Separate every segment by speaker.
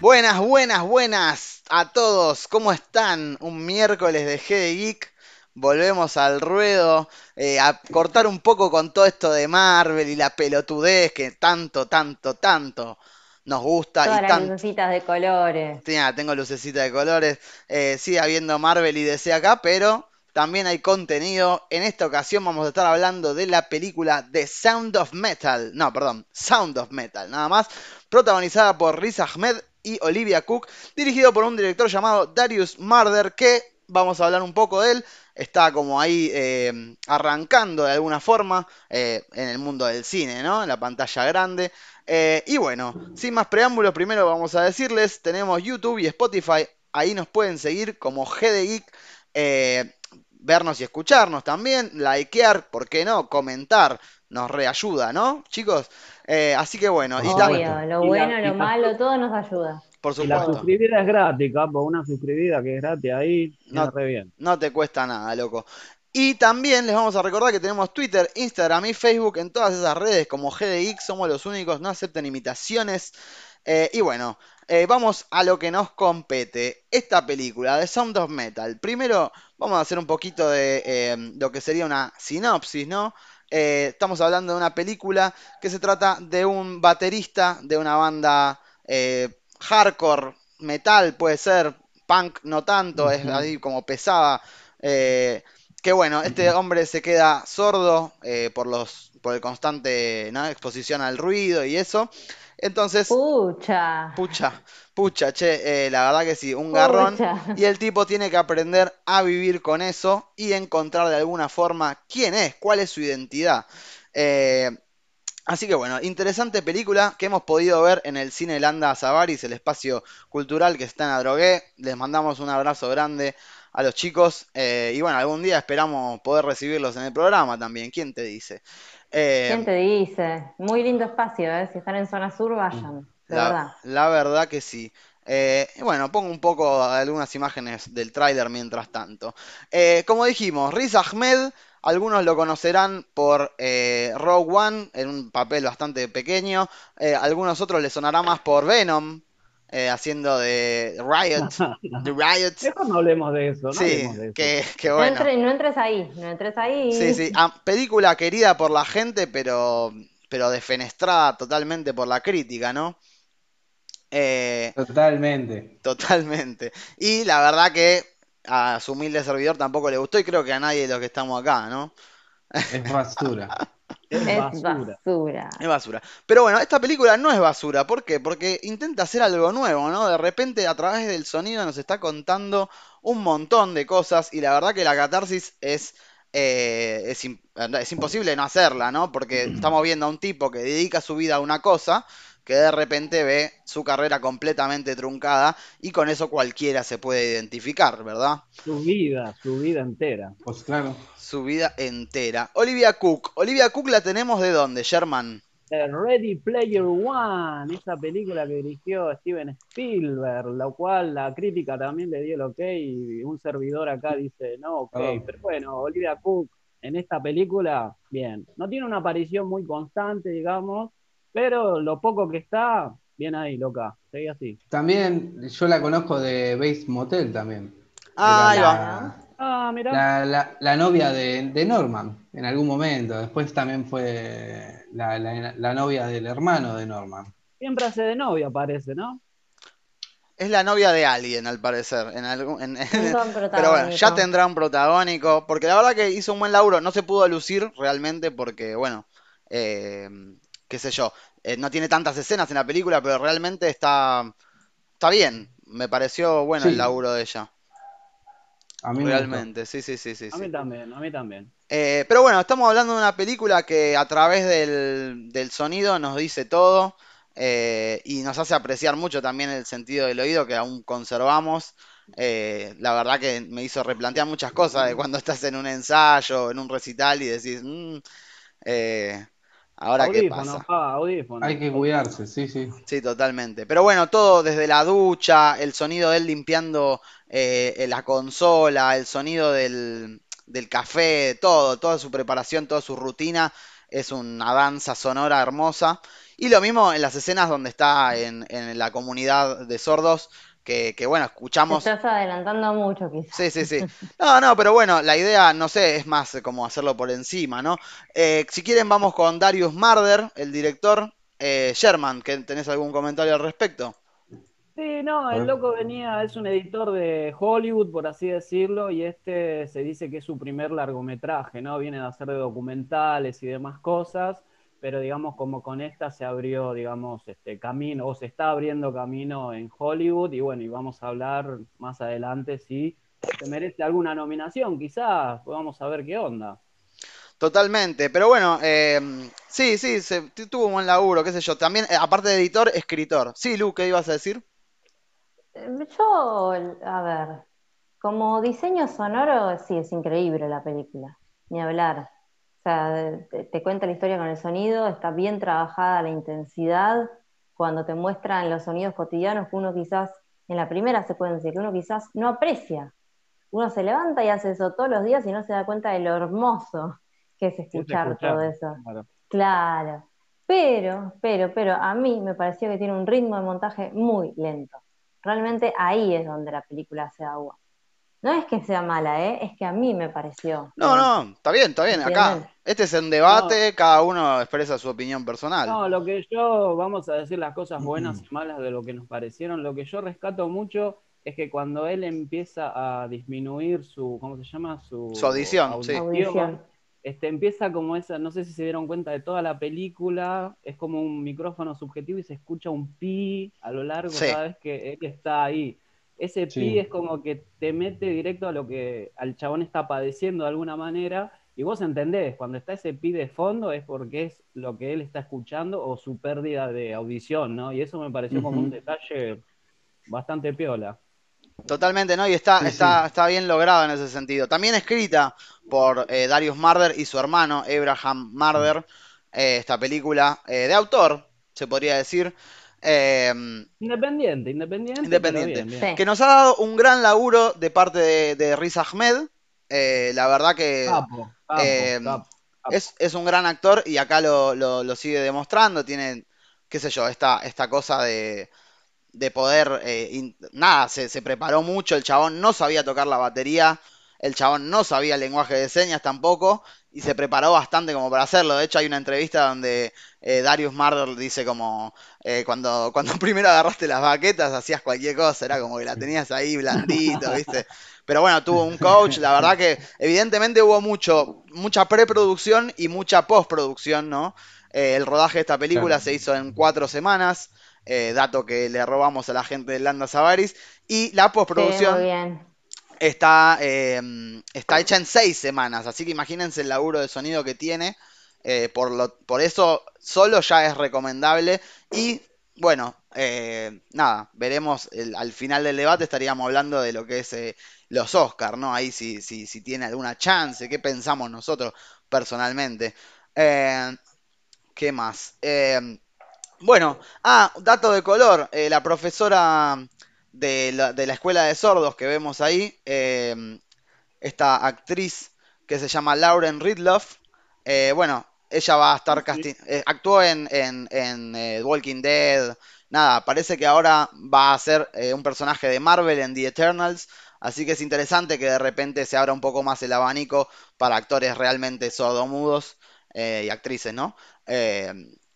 Speaker 1: Buenas, buenas, buenas a todos. ¿Cómo están? Un miércoles de G de Geek. Volvemos al ruedo eh, a cortar un poco con todo esto de Marvel y la pelotudez que tanto, tanto, tanto nos gusta.
Speaker 2: Todas
Speaker 1: y
Speaker 2: las
Speaker 1: tan-
Speaker 2: lucecitas de colores.
Speaker 1: Tenía- tengo lucecita de colores. Eh, sigue habiendo Marvel y DC acá, pero también hay contenido. En esta ocasión vamos a estar hablando de la película The Sound of Metal. No, perdón, Sound of Metal, nada más. Protagonizada por Riz Ahmed y Olivia Cook. Dirigido por un director llamado Darius Marder, que vamos a hablar un poco de él. Está como ahí eh, arrancando de alguna forma eh, en el mundo del cine, ¿no? En la pantalla grande. Eh, y bueno, sin más preámbulos, primero vamos a decirles, tenemos YouTube y Spotify, ahí nos pueden seguir como GD Geek, vernos y escucharnos también, likear, ¿por qué no? Comentar, nos reayuda, ¿no, chicos? Eh, así que bueno,
Speaker 3: supuesto.
Speaker 2: Obvio, lo
Speaker 3: Y la-
Speaker 2: bueno,
Speaker 3: y
Speaker 2: lo
Speaker 3: la-
Speaker 2: malo, todo nos ayuda.
Speaker 1: por
Speaker 3: Y la
Speaker 1: supuesto,
Speaker 3: suscribida es gratis, capo. Una suscribida que es gratis ahí,
Speaker 1: No.
Speaker 3: re bien.
Speaker 1: no te cuesta nada, loco. Y también les vamos a recordar que tenemos Twitter, Instagram y Facebook en todas esas redes como GD Geek, somos los únicos, no acepten imitaciones. Eh, y bueno, eh, vamos a lo que nos compete. Esta película, The Sound of Metal. Primero vamos a hacer un poquito de eh, lo que sería una sinopsis, ¿no? Eh, estamos hablando de una película que se trata de un baterista de una banda eh, hardcore, metal puede ser, punk no tanto, es ahí como pesada. eh, que bueno, este hombre se queda sordo por los, por el constante ¿no? exposición al ruido y eso. Entonces,
Speaker 2: Pucha.
Speaker 1: pucha, pucha, che, eh, la verdad que sí, un garrón.
Speaker 2: Pucha.
Speaker 1: Y el tipo tiene que aprender a vivir con eso y encontrar de alguna forma quién es, cuál es su identidad. Eh, así que bueno, interesante película que hemos podido ver en el Cine Landa Savaris, el espacio cultural que está en Adrogué. Les mandamos un abrazo grande a los chicos eh, y bueno, algún día esperamos poder recibirlos en el programa también. ¿Quién te dice? Eh,
Speaker 2: ¿Quién te dice? Muy lindo espacio, ¿eh? Si están en zona sur, vayan. De
Speaker 1: La,
Speaker 2: verdad.
Speaker 1: la verdad que sí. Eh, bueno, pongo un poco algunas imágenes del tráiler mientras tanto. Eh, como dijimos, Riz Ahmed, algunos lo conocerán por eh, Rogue One, en un papel bastante pequeño. Algunos otros le sonará más por Venom, eh, haciendo de Riot. The Riot.
Speaker 3: Mejor no hablemos de eso, no
Speaker 1: Sí,
Speaker 3: hablemos de eso.
Speaker 1: que, que
Speaker 2: No,
Speaker 1: bueno.
Speaker 2: no entres ahí, no entres ahí.
Speaker 1: Sí, sí. Ah, película querida por la gente, pero, pero defenestrada totalmente por la crítica, ¿no? Eh,
Speaker 4: Totalmente.
Speaker 1: Totalmente. Y la verdad que a su humilde servidor tampoco le gustó y creo que a nadie de los que estamos acá, ¿no?
Speaker 4: Es basura.
Speaker 3: Es
Speaker 2: Es
Speaker 3: basura.
Speaker 2: basura.
Speaker 1: Es basura. Pero bueno, esta película no es basura. ¿Por qué? Porque intenta hacer algo nuevo, ¿no? De repente a través del sonido nos está contando un montón de cosas y la verdad que la catarsis es, eh, es, es imposible no hacerla, ¿no? Porque estamos viendo a un tipo que dedica su vida a una cosa que de repente ve su carrera completamente truncada y con eso cualquiera se puede identificar, ¿verdad?
Speaker 3: Su vida, su vida entera.
Speaker 4: Pues claro.
Speaker 1: Su vida entera. Olivia Cook. Olivia Cook la tenemos de dónde, Sherman?
Speaker 3: Ready Player One, esa película que dirigió Steven Spielberg, la cual la crítica también le dio el ok y un servidor acá dice no, ok,
Speaker 4: Oh.
Speaker 3: pero bueno, Olivia Cook en esta película, bien, no tiene una aparición muy constante, digamos, pero lo poco que está, bien ahí, loca, seguí así.
Speaker 4: También yo la conozco de Base Motel también.
Speaker 1: Ah, ahí va.
Speaker 4: la,
Speaker 3: Ah, mirá,
Speaker 4: la, la- la novia de, de Norman en algún momento. Después también fue la, la- la novia del hermano de Norman.
Speaker 3: siempre hace de novia, parece, ¿no?
Speaker 1: Es la novia de alguien, al parecer. En algún, en- Pero bueno, ya tendrá un protagónico. Porque la verdad que hizo un buen laburo. No se pudo lucir realmente porque, bueno, eh, qué sé yo. eh, no tiene tantas escenas en la película, pero realmente está, está bien. Me pareció bueno el laburo de ella.
Speaker 4: A mí.
Speaker 1: Realmente, sí, sí, sí, sí.
Speaker 3: A
Speaker 1: sí.
Speaker 3: mí también, a mí también.
Speaker 1: Eh, pero bueno, estamos hablando de una película que a través del, del sonido nos dice todo eh, y nos hace apreciar mucho también el sentido del oído que aún conservamos. Eh, la verdad que me hizo replantear muchas cosas de cuando estás en un ensayo, en un recital y decís, "Mm, ahora qué
Speaker 3: Audífono,
Speaker 1: pasa.
Speaker 3: pa, audífono.
Speaker 4: Hay que cuidarse, sí, sí.
Speaker 1: Sí, totalmente. Pero bueno, todo desde la ducha, el sonido de él limpiando eh, la consola, el sonido del, del café, todo, toda su preparación, toda su rutina, es una danza sonora hermosa. Y lo mismo en las escenas donde está en, en la comunidad de sordos, que, que, bueno,
Speaker 2: Te
Speaker 1: escuchamos.
Speaker 2: estás adelantando mucho, quizás.
Speaker 1: Sí, sí, sí. No, no, pero bueno, la idea, no sé, es más eh, como hacerlo por encima, ¿no? Eh, si quieren, vamos con Darius Marder, el director. Eh, Sherman, ¿que ¿tenés algún comentario al respecto?
Speaker 3: Sí, no, el loco venía, es un editor de Hollywood, por así decirlo, y este se dice que es su primer largometraje, ¿no? Viene de hacer de documentales y demás cosas, pero digamos como con esta se abrió, digamos, este camino, o se está abriendo camino en Hollywood, y bueno, y vamos a hablar más adelante si se merece alguna nominación, quizás, pues vamos a ver qué onda.
Speaker 1: Totalmente, pero bueno, eh, sí, sí, se, tu- tuvo un buen laburo, qué sé yo. También, eh, aparte de editor, escritor. Sí, Lu, ¿qué ibas a decir?
Speaker 2: Eh, Yo, a ver, como diseño sonoro, sí, es increíble la película, ni hablar. O sea, te, te cuenta la historia con el sonido, está bien trabajada la intensidad, cuando te muestran los sonidos cotidianos que uno quizás, en la primera secuencia, que uno quizás no aprecia. Uno se levanta y hace eso todos los días y no se da cuenta de lo hermoso que es
Speaker 3: Es
Speaker 2: escuchar todo eso.
Speaker 3: claro.
Speaker 2: Claro, pero, pero, pero a mí me pareció que tiene un ritmo de montaje muy lento. Realmente ahí es donde la película hace agua. No es que sea mala, ¿eh? Es que a mí me pareció
Speaker 1: No, no, está bien, está bien. Acá, este es un debate, cada uno expresa su opinión personal.
Speaker 3: No, lo que yo, vamos a decir las cosas buenas y malas de lo que nos parecieron, lo que yo rescato mucho es que cuando él empieza a disminuir su, ¿cómo se llama? Su,
Speaker 1: Su audición, sí.
Speaker 2: Audición.
Speaker 3: este, empieza como esa, no sé si se dieron cuenta de toda la película, es como un micrófono subjetivo y se escucha un pi a lo largo
Speaker 1: Sí.
Speaker 3: cada vez que él está ahí. Ese pi es como que te mete directo a lo que al chabón está padeciendo de alguna manera y vos entendés, cuando está ese pi de fondo es porque es lo que él está escuchando o su pérdida de audición, ¿no? Y eso me pareció como un detalle bastante piola.
Speaker 1: Totalmente, ¿no? Y está,
Speaker 4: Sí,
Speaker 1: está,
Speaker 4: sí.
Speaker 1: está bien logrado en ese sentido. También escrita por eh, Darius Marder y su hermano Abraham Marder, eh, esta película eh, de autor, se podría decir, eh,
Speaker 3: Independiente, independiente,
Speaker 1: Independiente.
Speaker 3: pero bien, bien.
Speaker 2: Sí.
Speaker 1: que nos ha dado un gran laburo de parte de, de Riz Ahmed. Eh, la verdad que
Speaker 3: Capo, capo,
Speaker 1: eh,
Speaker 3: capo.
Speaker 1: es, es un gran actor y acá lo, lo- lo sigue demostrando. Tiene, qué sé yo, esta, esta cosa de, de poder, eh, in- nada, se, se preparó mucho, el chabón no sabía tocar la batería, el chabón no sabía el lenguaje de señas tampoco, y se preparó bastante como para hacerlo. De hecho, hay una entrevista donde eh, Darius Marder dice como, eh, cuando, cuando primero agarraste las baquetas hacías cualquier cosa, era como que la tenías ahí blandito, ¿viste? Pero bueno, tuvo un coach, la verdad que evidentemente hubo mucho, mucha preproducción y mucha postproducción, ¿no? Eh, el rodaje de esta película
Speaker 4: Claro.
Speaker 1: se hizo en cuatro semanas, eh, dato que le robamos a la gente de Landa Savaris, y la
Speaker 2: Sí,
Speaker 1: postproducción
Speaker 2: muy bien.
Speaker 1: Está, eh, está hecha en seis semanas, así que imagínense el laburo de sonido que tiene, eh, por, lo, por eso solo ya es recomendable y bueno, eh, nada, veremos al final del debate estaríamos hablando de lo que es eh, los Oscars, ¿no? Ahí si, si, si tiene alguna chance, qué pensamos nosotros personalmente. Eh, ¿qué más? Eh, bueno, ah, dato de color. la profesora de la, de la escuela de sordos que vemos ahí, eh, esta actriz que se llama Lauren Ridloff, eh, bueno, ella va a estar casting, eh, actuó en, en, en, eh, Walking Dead, nada, parece que ahora va a ser un personaje de Marvel en The Eternals, así que es interesante que de repente se abra un poco más el abanico para actores realmente sordomudos eh, y actrices, ¿no?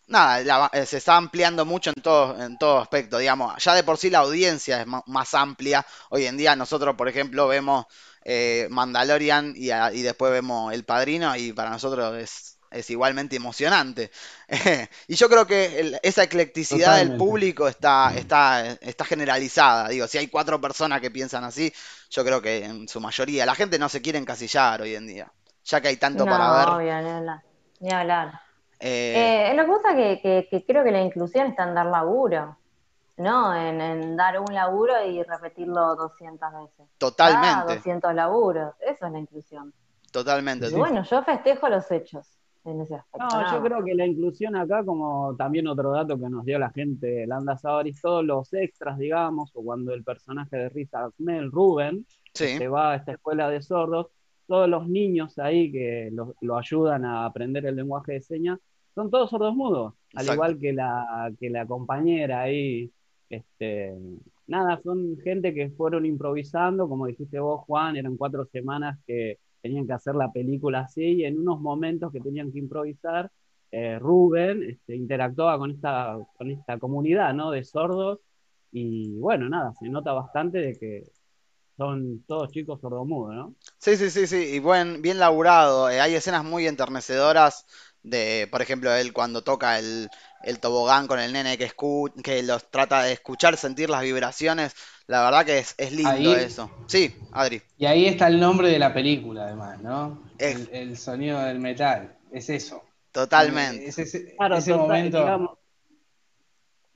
Speaker 1: Nada, la- eh, se está ampliando mucho en todo, en todo aspecto, digamos. Ya de por sí la audiencia es más amplia. Hoy en día nosotros, por ejemplo, vemos eh, Mandalorian y, a- y después vemos El Padrino y para nosotros es, es igualmente emocionante. y yo creo que el- esa eclecticidad del público está, está, está generalizada. Digo, si hay cuatro personas que piensan así, yo creo que en su mayoría. La gente no se quiere encasillar hoy en día. Ya que hay tanto para ver.
Speaker 2: obvio, ni hablar. Ni hablar.
Speaker 1: Eh,
Speaker 2: Eh, lo que pasa que, que, que creo que la inclusión está en dar laburo, ¿no? En, en dar un laburo y repetirlo 200 veces.
Speaker 1: Totalmente,
Speaker 2: 200 laburos, eso es la inclusión.
Speaker 1: totalmente.
Speaker 2: Y
Speaker 4: Sí.
Speaker 2: bueno, yo festejo los hechos en ese aspecto.
Speaker 3: No, yo creo que la inclusión acá, como también otro dato que nos dio la gente de Landa Savaris, todos los extras, digamos, o cuando el personaje de Riz Ahmed, Rubén,
Speaker 1: Sí,
Speaker 3: se va a esta escuela de sordos, todos los niños ahí que lo, lo ayudan a aprender el lenguaje de señas son todos sordos mudos, al igual que la, que la compañera ahí. Este, nada, son gente que fueron improvisando, como dijiste vos, Juan, eran cuatro semanas que tenían que hacer la película así, y en unos momentos que tenían que improvisar, eh, Rubén este, interactuaba con esta, con esta comunidad ¿no? de sordos, y bueno, nada, se nota bastante de que son todos chicos sordomudos, ¿no?
Speaker 1: Sí, sí, sí, sí, y buen, bien laburado. Eh, hay escenas muy enternecedoras de, por ejemplo, él cuando toca el, el tobogán con el nene que, escu- que los trata de escuchar, sentir las vibraciones. La verdad que es, es lindo
Speaker 4: Ahí,
Speaker 1: eso. Sí, Adri.
Speaker 4: y ahí está el nombre de la película, además, ¿no?
Speaker 1: Es-
Speaker 4: El, el sonido del metal, es eso.
Speaker 1: Totalmente.
Speaker 4: Es ese,
Speaker 3: Claro,
Speaker 4: ese
Speaker 3: total,
Speaker 4: momento,
Speaker 3: digamos,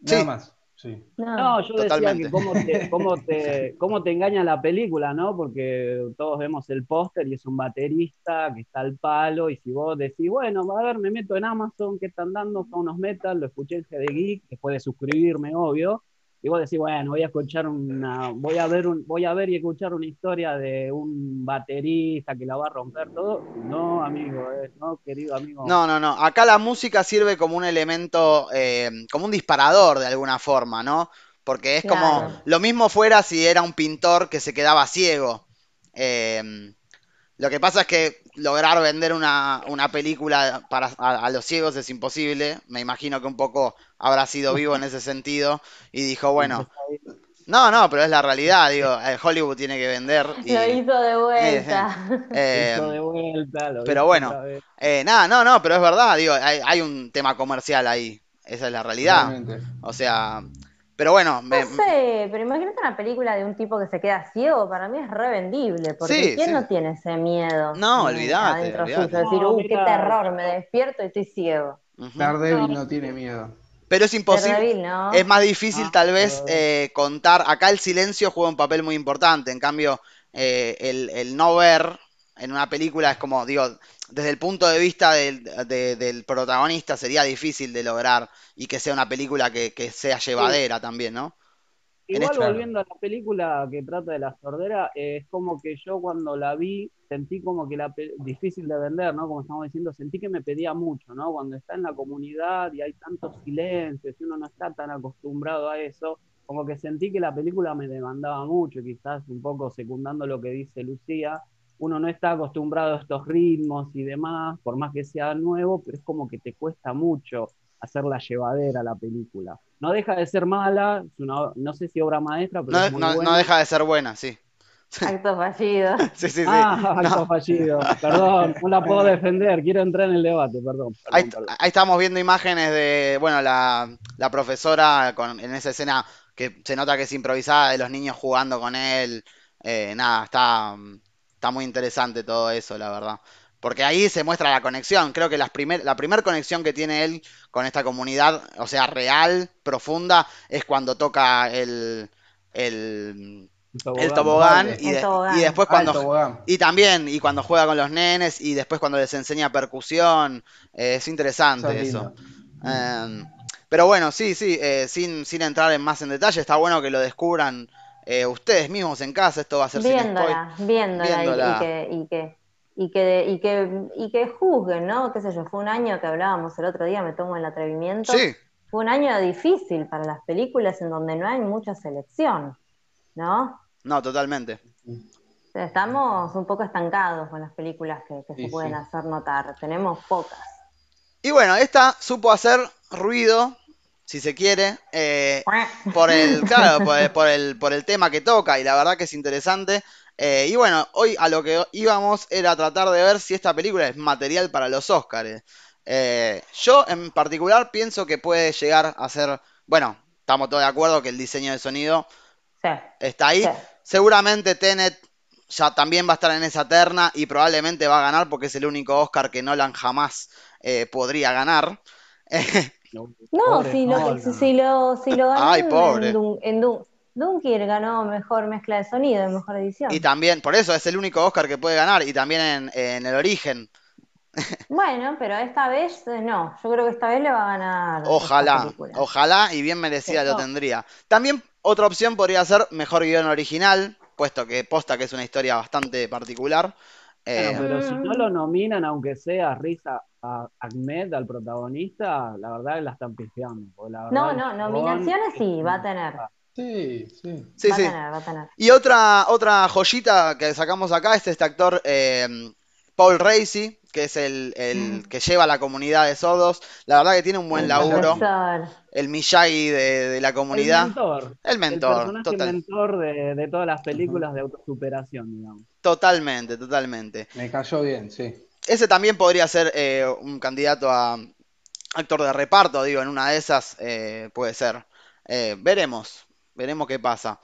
Speaker 4: nada
Speaker 1: Sí.
Speaker 4: más. Sí.
Speaker 2: No,
Speaker 3: No, yo decía que cómo te, cómo te, cómo te engaña la película, ¿no? Porque todos vemos el póster y es un baterista que está al palo, y si vos decís, bueno, a ver, me meto en Amazon, ¿qué están dando? Son unos metal, lo escuché en GD Geek, después de suscribirme, obvio, y vos decís, bueno, voy a escuchar una, voy a ver un, voy a ver y escuchar una historia de un baterista que la va a romper todo. No, amigo, eh, no, querido amigo.
Speaker 1: No, no, no. Acá la música sirve como un elemento, eh, como un disparador de alguna forma, ¿no? Porque es como, lo mismo fuera si era un pintor que se quedaba ciego. Eh, lo que pasa es que lograr vender una, una película para, a, a los ciegos es imposible. Me imagino que un poco habrá sido vivo en ese sentido y dijo, bueno, no, no, pero es la realidad, digo, eh, Hollywood tiene que vender y...
Speaker 2: Lo hizo de vuelta.
Speaker 1: eh,
Speaker 3: Hizo de vuelta, lo
Speaker 1: pero
Speaker 3: hizo
Speaker 1: bueno, eh, nada, no, no, pero es verdad, digo, hay, hay un tema comercial ahí, esa es la realidad.
Speaker 4: Realmente.
Speaker 1: O sea, pero bueno, me-
Speaker 2: No sé, pero imagínate una película de un tipo que se queda ciego, para mí es revendible, porque
Speaker 1: Sí,
Speaker 2: ¿quién
Speaker 1: sí.
Speaker 2: no tiene ese miedo?
Speaker 1: No,
Speaker 2: eh,
Speaker 1: olvídate,
Speaker 2: Adentro
Speaker 1: olvídate.
Speaker 2: suyo, decir,
Speaker 3: No,
Speaker 2: uy, qué terror, me despierto y estoy ciego.
Speaker 1: ujú.
Speaker 4: Daredevil no tiene miedo.
Speaker 1: Pero es imposible,
Speaker 2: Daredevil, ¿no?
Speaker 1: es más difícil
Speaker 3: Ah,
Speaker 1: tal vez eh, contar, acá el silencio juega un papel muy importante, en cambio, eh, el, el no ver en una película es como, digo, desde el punto de vista del, de- del protagonista sería difícil de lograr y que sea una película que, que sea llevadera también, ¿no?
Speaker 3: Igual
Speaker 1: este-
Speaker 3: volviendo a la película que trata de la sordera, eh, es como que yo cuando la vi sentí como que la difícil de vender, ¿no? Como estamos diciendo, sentí que me pedía mucho, ¿no? Cuando está en la comunidad y hay tantos silencios y uno no está tan acostumbrado a eso, como que sentí que la película me demandaba mucho, quizás un poco secundando lo que dice Lucía, uno no está acostumbrado a estos ritmos y demás, por más que sea nuevo, pero es como que te cuesta mucho hacerla llevadera la película. No deja de ser mala, es una, no sé si obra maestra, pero
Speaker 1: No,
Speaker 3: es muy
Speaker 1: no- no deja de ser buena, sí.
Speaker 2: Acto fallido.
Speaker 1: Sí, sí, sí.
Speaker 3: Ah,
Speaker 1: No.
Speaker 3: acto fallido. Perdón, no la puedo defender, quiero entrar en el debate, perdón. perdón,
Speaker 1: Ahí,
Speaker 3: perdón.
Speaker 1: ahí estamos viendo imágenes de, bueno, la, la profesora con, en esa escena que se nota que es improvisada, de los niños jugando con él. Eh, nada, está, está muy interesante todo eso, la verdad. Porque ahí se muestra la conexión. Creo que las primer, la primera conexión que tiene él con esta comunidad, o sea, real, profunda, es cuando toca el, el, el tobogán
Speaker 4: vale.
Speaker 1: y,
Speaker 2: El
Speaker 1: de-
Speaker 2: tobogán.
Speaker 1: y después cuando,
Speaker 4: Bogán.
Speaker 1: y también, y cuando juega con los nenes y después cuando les enseña percusión, eh, es interesante
Speaker 4: Eso.
Speaker 1: Em, pero bueno, sí, sí, eh, sin, sin entrar en más en detalle, está bueno que lo descubran eh, ustedes mismos en casa, esto va a ser sin spoil.
Speaker 2: Viéndola, viéndola, y-
Speaker 1: Viéndola.
Speaker 2: Y, que, y, que, y, que, y, que, y que juzguen, ¿no? Qué sé yo, fue un año que hablábamos el otro día, me tomo el atrevimiento.
Speaker 1: Sí,
Speaker 2: Fue un año difícil para las películas en donde no hay mucha selección, ¿no?
Speaker 1: no, totalmente.
Speaker 2: Estamos un poco estancados con las películas que, que
Speaker 4: Sí,
Speaker 2: se pueden
Speaker 4: sí.
Speaker 2: hacer notar. Tenemos pocas.
Speaker 1: Y bueno, esta supo hacer ruido, si se quiere, eh, por el, claro, por el, por el, por el tema que toca, y la verdad que es interesante. Eh, y bueno, hoy a lo que íbamos era tratar de ver si esta película es material para los Oscars. Eh, yo en particular pienso que puede llegar a ser, bueno, estamos todos de acuerdo que el diseño de sonido
Speaker 2: Sí,
Speaker 1: está ahí.
Speaker 2: sí.
Speaker 1: Seguramente Tenet ya también va a estar en esa terna y probablemente va a ganar porque es el único Oscar que Nolan jamás eh, podría ganar.
Speaker 3: No, pobre
Speaker 2: si lo, si, si lo, si lo ganó
Speaker 1: Ay,
Speaker 2: en-
Speaker 1: pobre.
Speaker 2: en, Dun- en Dun- Dunkirk ganó mejor mezcla de sonido y mejor edición.
Speaker 1: Y también, por eso es el único Oscar que puede ganar. Y también en, en El Origen.
Speaker 2: Bueno, pero esta vez eh, no. Yo creo que esta vez le va a ganar.
Speaker 1: Ojalá, ojalá y bien merecida lo tendría. También otra opción podría ser mejor guion original, puesto que posta que es una historia bastante particular. Eh,
Speaker 3: Bueno, pero si no
Speaker 2: Mm.
Speaker 3: lo nominan, aunque sea Risa a Ahmed, al protagonista, la verdad la están pifiando. la
Speaker 2: No,
Speaker 3: verdad
Speaker 2: no, nominaciones sí, va a tener.
Speaker 4: Sí, sí.
Speaker 1: sí,
Speaker 2: va
Speaker 1: sí.
Speaker 2: a tener, va a tener.
Speaker 1: Y otra, otra joyita que sacamos acá es este actor eh, Paul Racy, que es el, el que lleva a la comunidad de sordos. La verdad que tiene un buen
Speaker 2: El
Speaker 1: laburo.
Speaker 2: profesor.
Speaker 1: El Miyagi de, de la
Speaker 3: El
Speaker 1: comunidad.
Speaker 3: mentor.
Speaker 1: El
Speaker 3: El
Speaker 1: mentor,
Speaker 3: personaje
Speaker 1: total,
Speaker 3: mentor de, de todas las películas de autosuperación, digamos.
Speaker 1: totalmente, totalmente.
Speaker 4: Me cayó bien, sí.
Speaker 1: Ese también podría ser eh, un candidato a actor de reparto, digo, en una de esas eh, puede ser. Eh, veremos, veremos qué pasa.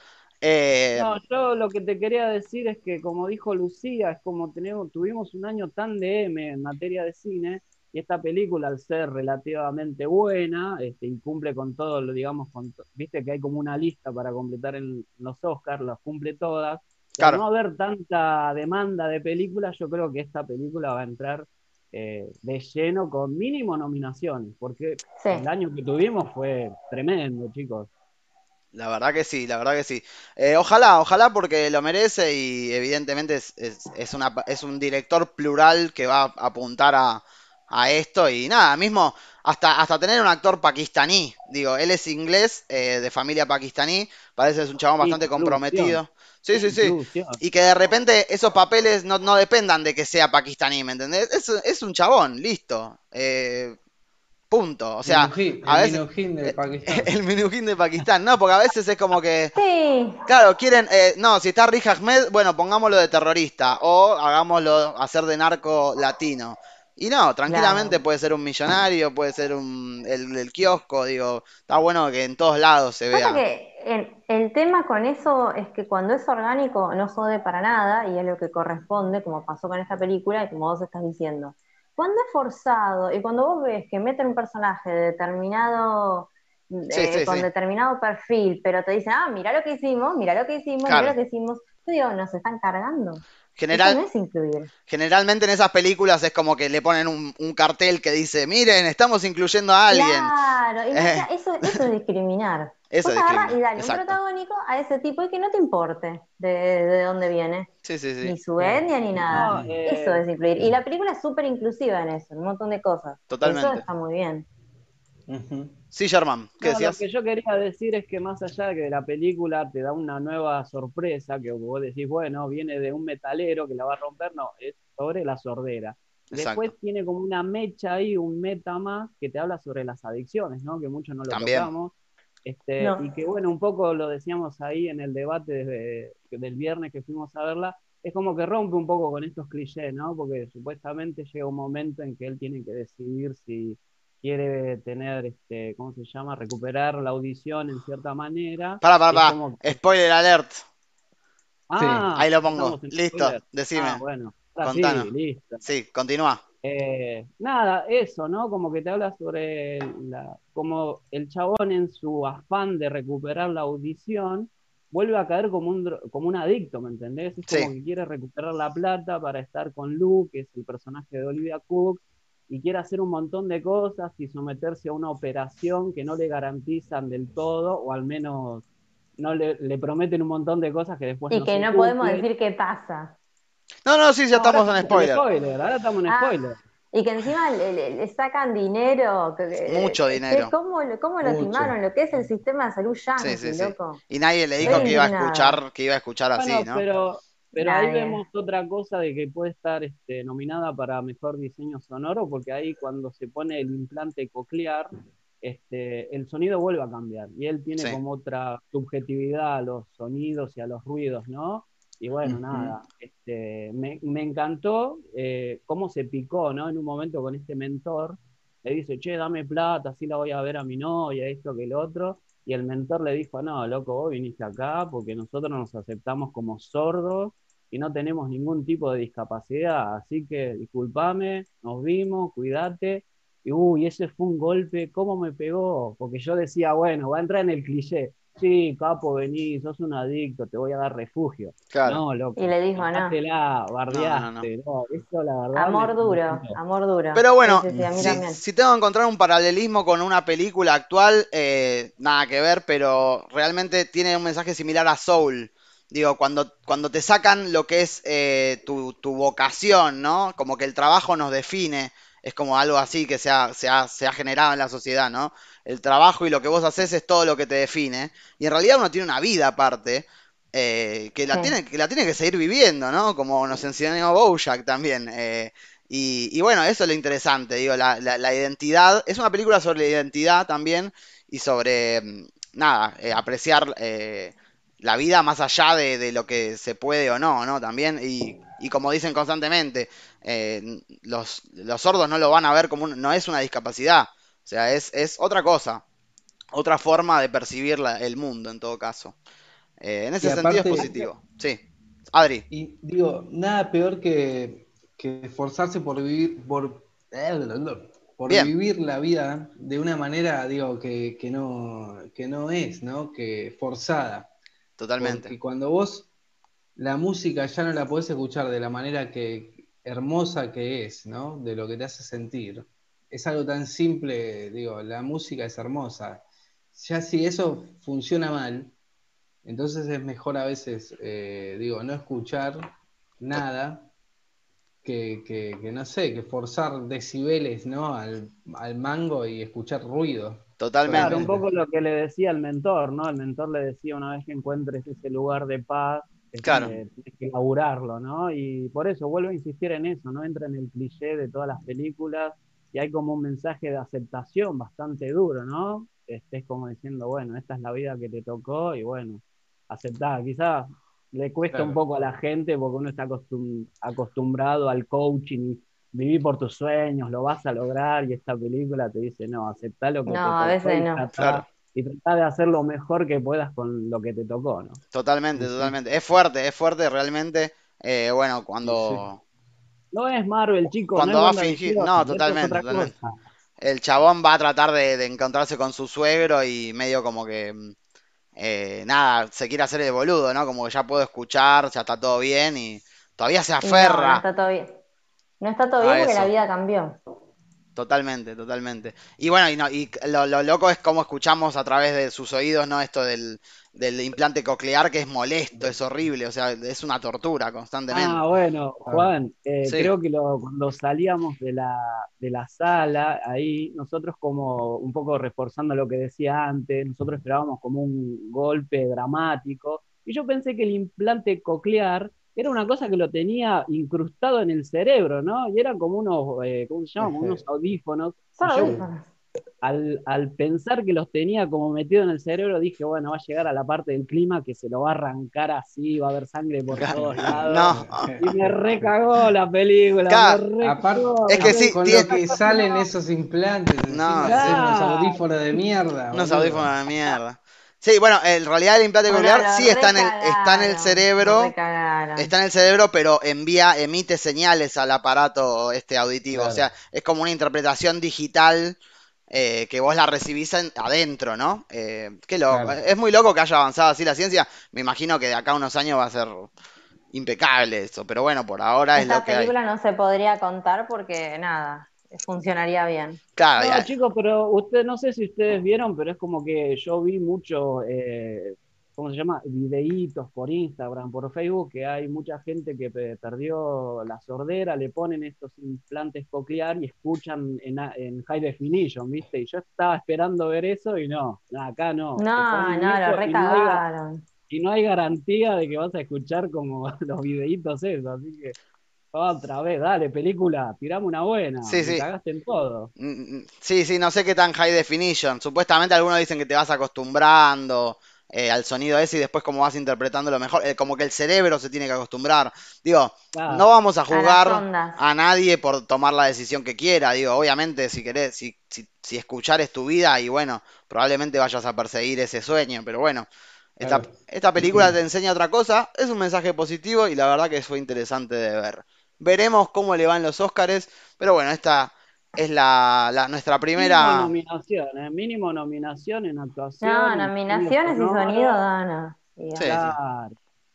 Speaker 1: Eh,
Speaker 3: No, yo lo que te quería decir es que, como dijo Lucía, es como tenemos, tuvimos un año tan de M en materia de cine, y esta película, al ser relativamente buena, este, y cumple con todo, lo digamos, con, to- viste que hay como una lista para completar en los Oscars, las cumple todas. Al
Speaker 1: Claro.
Speaker 3: no haber tanta demanda de películas, yo creo que esta película va a entrar eh, de lleno con mínimo nominaciones, porque
Speaker 2: Sí.
Speaker 3: el año que tuvimos fue tremendo, chicos.
Speaker 1: La verdad que sí, la verdad que sí. Eh, ojalá, ojalá porque lo merece y evidentemente es, es- es una, es un director plural que va a apuntar a, a esto y nada, mismo hasta, hasta tener un actor pakistaní. Digo, él es inglés, eh, de familia pakistaní, parece que es un chabón bastante comprometido. Sí, sí, sí. Y que de repente esos papeles no, no dependan de que sea pakistaní, ¿me entendés? Es, es un chabón, listo. Eh, punto. O sea,
Speaker 4: Minujín,
Speaker 1: a
Speaker 4: el
Speaker 1: veces...
Speaker 4: Minujín de Pakistán.
Speaker 1: El minujín de Pakistán, no, porque a veces es como que,
Speaker 2: Sí,
Speaker 1: claro, quieren, eh, no, si está Riz Ahmed, bueno, pongámoslo de terrorista o hagámoslo hacer de narco latino. Y no, tranquilamente
Speaker 2: Claro.
Speaker 1: puede ser un millonario, puede ser un, el del kiosco, digo, está bueno que en todos lados se vea.
Speaker 2: que el, el tema con eso es que cuando es orgánico no jode para nada y es lo que corresponde, como pasó con esta película y como vos estás diciendo. Cuando es forzado y cuando vos ves que meten un personaje de determinado, eh,
Speaker 1: sí,
Speaker 2: con
Speaker 1: sí.
Speaker 2: determinado perfil, pero te dicen, ah, mira lo que hicimos, mira lo que hicimos,
Speaker 1: Claro.
Speaker 2: mira lo que hicimos, digo, nos están cargando. Eso no es incluir.
Speaker 1: generalmente en esas películas es como que le ponen un, un cartel que dice, miren, estamos incluyendo a alguien.
Speaker 2: Claro, y
Speaker 1: Eh.
Speaker 2: eso, eso es discriminar.
Speaker 1: Eso
Speaker 2: Vos
Speaker 1: es discriminar,
Speaker 2: y dale
Speaker 1: exacto.
Speaker 2: un protagónico a ese tipo y que no te importe de, de dónde viene.
Speaker 1: Sí, sí,
Speaker 2: Ni su etnia ni nada.
Speaker 3: No, eh,
Speaker 2: Eso es incluir. Y la película es súper inclusiva en eso, en un montón de cosas.
Speaker 1: Totalmente.
Speaker 2: Eso está muy bien.
Speaker 4: Ujú.
Speaker 1: Sí, Germán, ¿qué
Speaker 3: No, lo
Speaker 1: decías?
Speaker 3: que yo quería decir es que más allá de que la película te da una nueva sorpresa, que vos decís, bueno, viene de un metalero que la va a romper, no, es sobre la sordera. Después
Speaker 1: Exacto.
Speaker 3: tiene como una mecha ahí, un meta más, que te habla sobre las adicciones, ¿no? Que muchos no lo
Speaker 1: También.
Speaker 3: tocamos. Este,
Speaker 2: No.
Speaker 3: Y que bueno, un poco lo decíamos ahí en el debate desde, del viernes que fuimos a verla, es como que rompe un poco con estos clichés, ¿no? Porque supuestamente llega un momento en que él tiene que decidir si quiere tener, este, ¿cómo se llama? Recuperar la audición en cierta manera.
Speaker 1: Para, para, para.
Speaker 3: como
Speaker 1: Spoiler alert.
Speaker 3: Ah,
Speaker 1: Ahí lo pongo. Listo,
Speaker 3: spoiler.
Speaker 1: decime.
Speaker 3: Ah, bueno, ahora sí,
Speaker 1: Contanos.
Speaker 3: listo.
Speaker 1: Sí, continúa.
Speaker 3: Eh, nada, eso, ¿no? Como que te habla sobre la, como el chabón en su afán de recuperar la audición vuelve a caer como un, dro- como un adicto, ¿me entendés? Es como
Speaker 1: Sí.
Speaker 3: que quiere recuperar la plata para estar con Luke, que es el personaje de Olivia Cook, y quiere hacer un montón de cosas y someterse a una operación que no le garantizan del todo, o al menos no le, le prometen un montón de cosas que después
Speaker 2: Y
Speaker 3: no
Speaker 2: que
Speaker 3: se
Speaker 2: no podemos decir qué pasa.
Speaker 1: No, no, sí, ya
Speaker 3: ahora
Speaker 1: estamos en spoiler.
Speaker 3: Ahora estamos en
Speaker 2: Ah,
Speaker 3: spoiler.
Speaker 2: Y que encima le, le- le sacan dinero. que-
Speaker 1: Mucho
Speaker 2: que
Speaker 1: dinero.
Speaker 2: ¿Cómo, lo- cómo lo timaron? Lo que es el sistema de salud yankee,
Speaker 1: Sí, sí, sí.
Speaker 2: loco.
Speaker 1: Y nadie le dijo que iba a escuchar, que iba a escuchar así, ¿no?
Speaker 3: pero, pero ahí
Speaker 2: Nadie.
Speaker 3: vemos otra cosa de que puede estar este, nominada para mejor diseño sonoro, porque ahí cuando se pone el implante coclear, este, el sonido vuelve a cambiar y él tiene
Speaker 1: Sí.
Speaker 3: como otra subjetividad a los sonidos y a los ruidos, ¿no? Y bueno, nada, este, me, me encantó eh, cómo se picó, ¿no? En un momento con este mentor, le dice, che, dame plata, así la voy a ver a mi novia, esto que el otro. Y el mentor le dijo, no, loco, vos viniste acá porque nosotros nos aceptamos como sordos y no tenemos ningún tipo de discapacidad. Así que discúlpame, nos vimos, cuídate. Y uy, ese fue un golpe, ¿cómo me pegó? Porque yo decía, bueno, va a entrar en el cliché. Sí, capo, vení, sos un adicto, te voy a dar refugio.
Speaker 1: Claro.
Speaker 3: No, loco.
Speaker 2: Y le dijo, no.
Speaker 3: Bardeaste. No, eso la verdad.
Speaker 2: Amor duro, amor duro.
Speaker 1: Pero bueno,
Speaker 2: Sí, sí,
Speaker 1: si tengo que encontrar un paralelismo con una película actual, eh, nada que ver, pero realmente tiene un mensaje similar a Soul, Digo, cuando, cuando te sacan lo que es eh, tu, tu vocación, ¿no? Como que el trabajo nos define, es como algo así que se ha, se ha- se ha generado en la sociedad, ¿no? El trabajo y lo que vos haces es todo lo que te define. Y en realidad uno tiene una vida aparte, eh, que la
Speaker 2: Sí.
Speaker 1: tiene, que la tiene que seguir viviendo, ¿no? Como nos enseñó Bojack también. eh, y, y bueno, eso es lo interesante, digo, la, la- la identidad. Es una película sobre la identidad también y sobre, mm, nada, eh, apreciar la vida más allá de, de lo que se puede o no, ¿no? También, y, y como dicen constantemente, eh, los, los sordos no lo van a ver como un- no es una discapacidad, o sea, es, es otra cosa, otra forma de percibir la- el mundo en todo caso. Eh, en ese sentido es positivo. Sí. Adri,
Speaker 4: y digo, nada peor que, que esforzarse por vivir, por, por
Speaker 1: Bien.
Speaker 4: vivir la vida de una manera, digo, que, que no, que no es, ¿no? Que forzada.
Speaker 1: Totalmente.
Speaker 4: Porque cuando vos la música ya no la podés escuchar de la manera que hermosa que es, ¿no? De lo que te hace sentir. Es algo tan simple, digo, la música es hermosa. Ya si eso funciona mal, entonces es mejor a veces, eh, digo, no escuchar nada que, que- que, no sé, que forzar decibeles, ¿no? Al, al mango y escuchar ruido.
Speaker 1: Totalmente.
Speaker 3: Claro, un poco lo que le decía el mentor, ¿no? El mentor le decía una vez que encuentres ese lugar de paz, es
Speaker 1: Claro.
Speaker 3: que tienes que laburarlo, ¿no? Y por eso vuelvo a insistir en eso, no entra en el cliché de todas las películas y hay como un mensaje de aceptación bastante duro, ¿no? Este, es como diciendo, bueno, esta es la vida que te tocó y bueno, aceptar. Quizás le cuesta
Speaker 4: Claro.
Speaker 3: un poco a la gente porque uno está acostum- acostumbrado al coaching y vivir por tus sueños, lo vas a lograr y esta película te dice, no, aceptá lo que te
Speaker 2: No, a
Speaker 3: tocó
Speaker 2: veces
Speaker 3: y
Speaker 2: no.
Speaker 3: tratá-
Speaker 1: Claro.
Speaker 3: y tratá de hacer lo mejor que puedas con lo que te tocó, ¿no?
Speaker 1: Totalmente,
Speaker 4: Sí,
Speaker 1: totalmente. Es fuerte, es fuerte realmente. eh, bueno, cuando
Speaker 3: No es Marvel, chicos,
Speaker 1: Cuando
Speaker 3: no
Speaker 1: va a fingir- no, totalmente, totalmente. el chabón va a tratar de, de encontrarse con su suegro y medio como que, eh, nada, se quiere hacer el boludo, ¿no? Como que ya puedo escuchar, ya está todo bien y todavía se
Speaker 2: Y no, no
Speaker 1: aferra.
Speaker 2: está todo bien. No está todo bien porque la vida cambió.
Speaker 1: Totalmente, totalmente. Y bueno, y, no, y lo, lo loco es cómo escuchamos a través de sus oídos, ¿no? Esto del, del implante coclear que es molesto, es horrible, o sea, es una tortura constantemente.
Speaker 3: Ah, bueno, Juan, eh,
Speaker 1: Sí.
Speaker 3: creo que lo- cuando salíamos de la, de la sala, ahí nosotros como un poco reforzando lo que decía antes, nosotros esperábamos como un golpe dramático, y yo pensé que el implante coclear era una cosa que lo tenía incrustado en el cerebro, ¿no? Y eran como unos, eh, ¿cómo se llama? Como unos audífonos.
Speaker 2: Audífonos.
Speaker 3: al, al pensar que los tenía como metido en el cerebro, dije, bueno, va a llegar a la parte del clima que se lo va a arrancar así, va a haber sangre por todos lados.
Speaker 1: No,
Speaker 3: Y me recagó la película.
Speaker 1: Claro,
Speaker 3: me
Speaker 4: Aparte,
Speaker 3: recagó,
Speaker 1: es que sí,
Speaker 4: con
Speaker 1: tiene-
Speaker 4: lo que salen esos implantes,
Speaker 1: No.
Speaker 4: hacer unos
Speaker 3: Claro.
Speaker 4: audífonos de mierda.
Speaker 1: unos audífonos de mierda. Sí, bueno, en realidad el implante
Speaker 2: Bueno,
Speaker 1: coclear sí está en el, está en el cerebro. Está en el cerebro, pero envía, emite señales al aparato este auditivo. O sea, es como una interpretación digital eh, que vos la recibís en- adentro, ¿no? Eh, qué loco.
Speaker 4: Claro.
Speaker 1: Es muy loco que haya avanzado así la ciencia. Me imagino que de acá a unos años va a ser impecable eso. Pero bueno, por ahora es
Speaker 2: Esta
Speaker 1: lo que hay.
Speaker 2: película no se podría contar porque nada, funcionaría bien.
Speaker 1: Claro,
Speaker 3: No,
Speaker 1: ya-
Speaker 3: chicos, pero usted, no sé si ustedes vieron, pero es como que yo vi mucho, eh, ¿cómo se llama? Videitos por Instagram, por Facebook, que hay mucha gente que pe- perdió la sordera, le ponen estos implantes coclear y escuchan en, en high definition, ¿viste? Y yo estaba esperando ver eso y no, acá no.
Speaker 2: No, no, lo
Speaker 3: y no hay ga-
Speaker 2: recagaron.
Speaker 3: y no hay garantía de que vas a escuchar como los videitos esos, así que otra vez, dale, película, tirame una buena,
Speaker 1: Sí,
Speaker 3: me
Speaker 1: sí.
Speaker 3: cagaste en todo.
Speaker 1: Mm, mm, Sí, sí, no sé qué tan high definition. Supuestamente algunos dicen que te vas acostumbrando eh, al sonido ese y después como vas interpretando lo mejor, eh, como que el cerebro se tiene que acostumbrar. Digo,
Speaker 3: Claro.
Speaker 1: no vamos a
Speaker 2: ondas.
Speaker 1: a nadie por tomar la decisión que quiera. Digo, obviamente si querés, si, si, si escuchar es tu vida y bueno, probablemente vayas a perseguir ese sueño, pero bueno. Esta,
Speaker 4: Claro.
Speaker 1: esta película te enseña otra cosa, es un mensaje positivo y la verdad que fue interesante de ver. Veremos cómo le van los Óscares, pero bueno, esta es la, la- nuestra
Speaker 3: Mínimo
Speaker 1: primera.
Speaker 3: nominación, ¿eh? Mínimo nominación en actuación.
Speaker 2: No, nominaciones y sonido, no, no. Y
Speaker 1: Sí.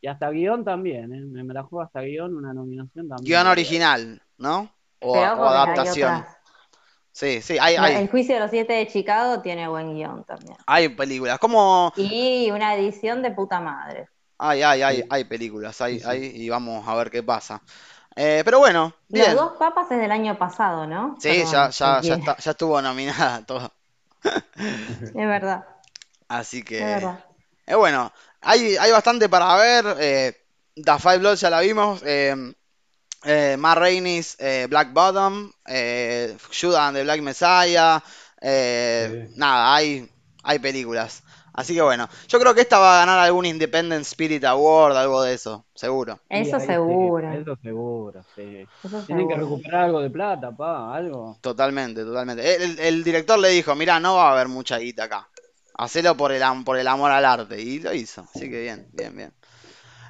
Speaker 3: Y hasta guion también, ¿eh? Me, me la juego hasta guion, una nominación también.
Speaker 1: Guión original, ¿no? O, adaptación. Sí, sí, hay, hay,
Speaker 2: El juicio de los siete de Chicago tiene buen guion también.
Speaker 1: hay películas. Como,
Speaker 2: Y una edición de puta madre.
Speaker 1: Hay, hay, hay,
Speaker 4: Sí.
Speaker 1: hay películas, hay,
Speaker 4: Sí, sí.
Speaker 1: hay, y vamos a ver qué pasa. Eh, pero bueno,
Speaker 2: Los
Speaker 1: bien.
Speaker 2: dos papas es del año pasado, ¿no?
Speaker 1: Sí,
Speaker 2: Perdón,
Speaker 1: ya, ya, ya, está- ya estuvo nominada todo.
Speaker 2: Es verdad,
Speaker 1: Así
Speaker 2: es
Speaker 1: que,
Speaker 2: verdad.
Speaker 1: eh, bueno, hay, hay bastante para ver. Eh, The Five Bloods ya la vimos. Eh, eh, Matt Rainey's eh, Black Bottom. Eh, Judas and the Black Messiah. eh,
Speaker 4: Sí.
Speaker 1: nada, hay, hay películas. Así que bueno, yo creo que esta va a ganar algún Independent Spirit Award, algo de eso, seguro.
Speaker 2: Eso
Speaker 3: sí,
Speaker 2: seguro.
Speaker 3: eso seguro, sí.
Speaker 2: Eso
Speaker 3: Tienen que
Speaker 2: seguro.
Speaker 3: recuperar algo de plata, pa, algo.
Speaker 1: Totalmente, totalmente. El, el director le dijo, mirá, no va a haber mucha guita acá. Hacelo por el, por el amor al arte. Y lo hizo. Así que bien, bien, bien.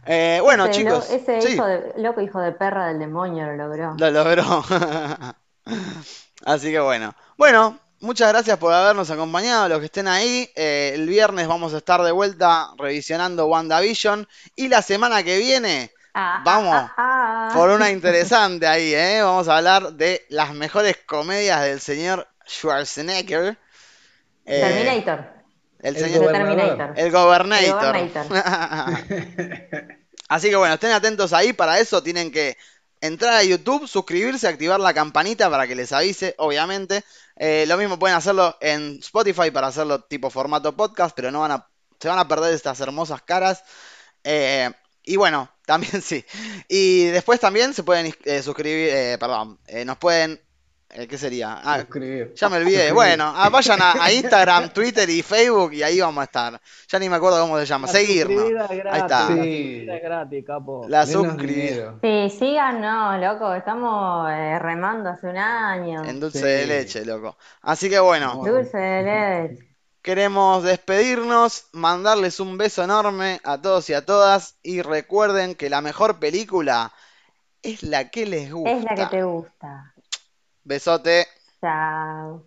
Speaker 1: Eh, bueno,
Speaker 2: Ese, lo-
Speaker 1: chicos.
Speaker 2: ese
Speaker 1: sí,
Speaker 2: hijo de, loco hijo de perra del demonio lo logró.
Speaker 1: lo logró. Así que bueno. Bueno, muchas gracias por habernos acompañado, los que estén ahí. Eh, el viernes vamos a estar de vuelta revisionando WandaVision. Y la semana que viene
Speaker 2: Ah,
Speaker 1: Vamos,
Speaker 2: ah, ah, ah.
Speaker 1: por una interesante ahí, ¿eh? Vamos a hablar de las mejores comedias del señor Schwarzenegger. Eh,
Speaker 2: Terminator.
Speaker 1: el
Speaker 4: El
Speaker 1: señor.
Speaker 2: Terminator.
Speaker 1: el Gobernator.
Speaker 2: El
Speaker 1: Así que bueno, estén atentos ahí. Para eso tienen que entrar a YouTube, suscribirse, activar la campanita para que les avise, obviamente. Eh, lo mismo pueden hacerlo en Spotify para hacerlo tipo formato podcast, pero no van a, se van a perder estas hermosas caras. Eh, y bueno, también sí. Y después también se pueden eh, suscribir, eh, perdón, nos pueden, ¿qué sería? Ah, ya me olvidé.
Speaker 4: Suscribir.
Speaker 1: Bueno, ah, vayan a, a Instagram, Twitter y Facebook y ahí vamos a estar. Ya ni me acuerdo cómo se llama.
Speaker 3: La
Speaker 1: Seguirnos. Ahí está.
Speaker 3: la
Speaker 4: Sí.
Speaker 3: suscribida es gratis, capo.
Speaker 1: La suscribida.
Speaker 2: Sí, síganos, loco, estamos eh, remando hace un año.
Speaker 1: En dulce
Speaker 4: Sí.
Speaker 1: de leche, loco. Así que bueno,
Speaker 4: No.
Speaker 2: Dulce de leche.
Speaker 1: queremos despedirnos, mandarles un beso enorme a todos y a todas. Y recuerden que la mejor película es la que les gusta.
Speaker 2: Es la que te gusta.
Speaker 1: Besote.
Speaker 2: Chao.